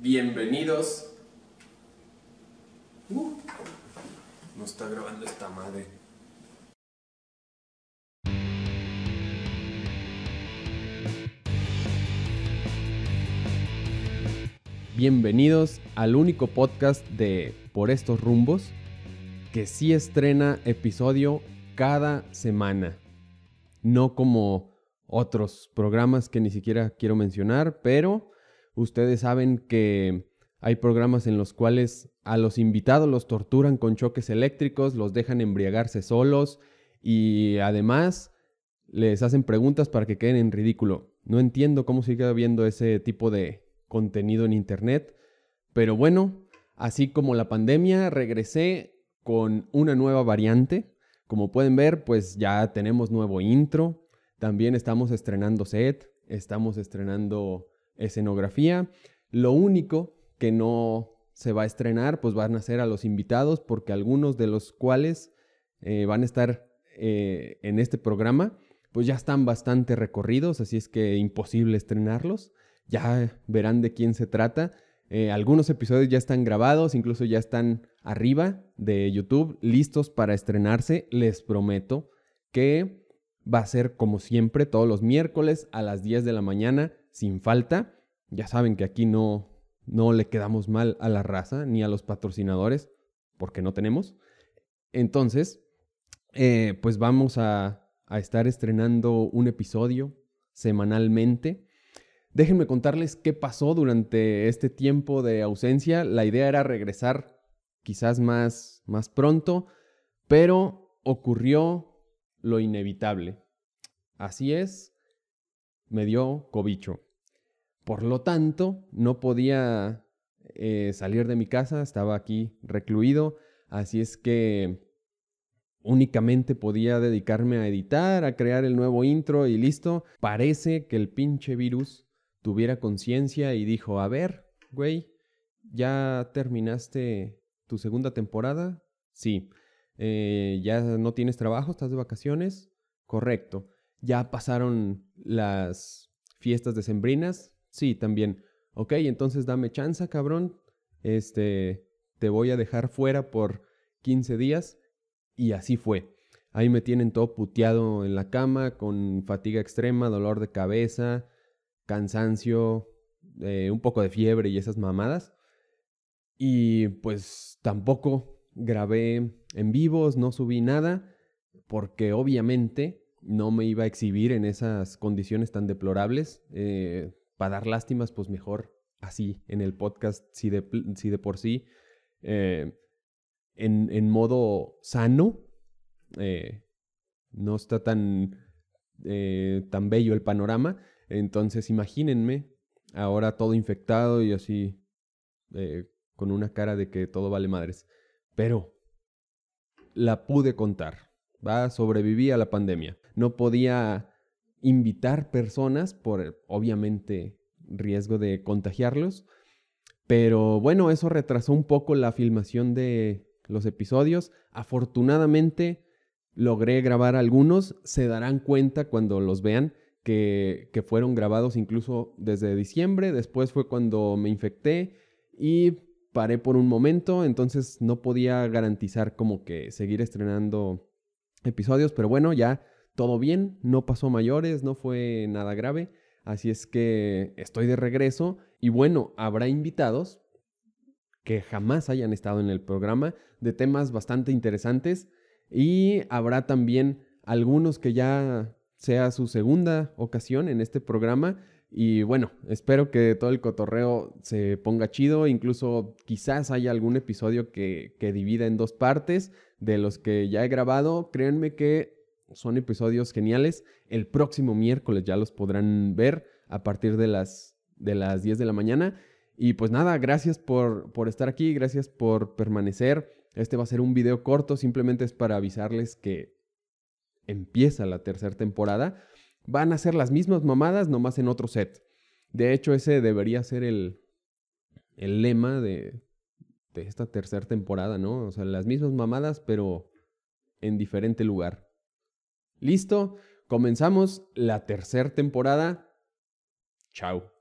Bienvenidos. Uh, no está grabando esta madre. Bienvenidos al único podcast de Por estos rumbos que sí estrena episodio cada semana. No como otros programas que ni siquiera quiero mencionar, pero ustedes saben que hay programas en los cuales a los invitados los torturan con choques eléctricos, los dejan embriagarse solos y además les hacen preguntas para que queden en ridículo. No entiendo cómo sigue habiendo ese tipo de contenido en internet, pero bueno, así como la pandemia, regresé con una nueva variante. Como pueden ver, pues ya tenemos nuevo intro, también estamos estrenando set, estamos estrenando escenografía. Lo único que no se va a estrenar, pues van a ser a los invitados, porque algunos de los cuales eh, van a estar eh, en este programa, pues ya están bastante recorridos, así es que imposible estrenarlos. Ya verán de quién se trata. Eh, algunos episodios ya están grabados, incluso ya están arriba de YouTube, listos para estrenarse. Les prometo que va a ser como siempre todos los miércoles a las 10 de la mañana, sin falta. Ya saben que aquí no, no le quedamos mal a la raza ni a los patrocinadores, porque no tenemos. Entonces, eh, pues vamos a, a estar estrenando un episodio semanalmente. Déjenme contarles qué pasó durante este tiempo de ausencia. La idea era regresar quizás más, más pronto, pero ocurrió lo inevitable. Así es, me dio cobicho. Por lo tanto, no podía eh, salir de mi casa, estaba aquí recluido, así es que únicamente podía dedicarme a editar, a crear el nuevo intro y listo. Parece que el pinche virus tuviera conciencia y dijo, a ver, güey, ¿ya terminaste tu segunda temporada? Sí. Eh, ¿Ya no tienes trabajo? ¿Estás de vacaciones? Correcto. ¿Ya pasaron las fiestas decembrinas? Sí, también. Ok, entonces dame chance, cabrón. Este, te voy a dejar fuera por 15 días. Y así fue. Ahí me tienen todo puteado en la cama, con fatiga extrema, dolor de cabeza, cansancio, eh, un poco de fiebre y esas mamadas. Y pues tampoco grabé en vivos, no subí nada, porque obviamente no me iba a exhibir en esas condiciones tan deplorables. Eh, para dar lástimas, pues mejor así, en el podcast, si de, de por sí, eh, en, modo sano, eh, no está tan, tan bello el panorama. Entonces imagínense ahora todo infectado y así, con una cara de que todo vale madres pero la pude contar. ¿va? Sobreviví a la pandemia. No podía invitar personas por, obviamente, riesgo de contagiarlos. Pero bueno, eso retrasó un poco la filmación de los episodios. Afortunadamente logré grabar algunos. Se darán cuenta cuando los vean que, que, fueron grabados incluso desde diciembre. Después fue cuando me infecté y paré por un momento, entonces no podía garantizar como que seguir estrenando episodios, pero bueno, ya todo bien, no pasó mayores, no fue nada grave, así es que estoy de regreso y bueno, habrá invitados que jamás hayan estado en el programa de temas bastante interesantes y habrá también algunos que ya sea su segunda ocasión en este programa y bueno, espero que todo el cotorreo se ponga chido. Incluso quizás haya algún episodio que, que divida en dos partes de los que ya he grabado. Créanme que son episodios geniales. El próximo miércoles ya los podrán ver a partir de las, de las 10 de la mañana. Y pues nada, gracias por, por estar aquí, gracias por permanecer. Este va a ser un video corto, simplemente es para avisarles que empieza la tercera temporada van a ser las mismas mamadas, nomás en otro set. De hecho, ese debería ser el, el lema de, de esta tercera temporada, ¿no? O sea, las mismas mamadas, pero en diferente lugar. Listo, comenzamos la tercera temporada. Chao.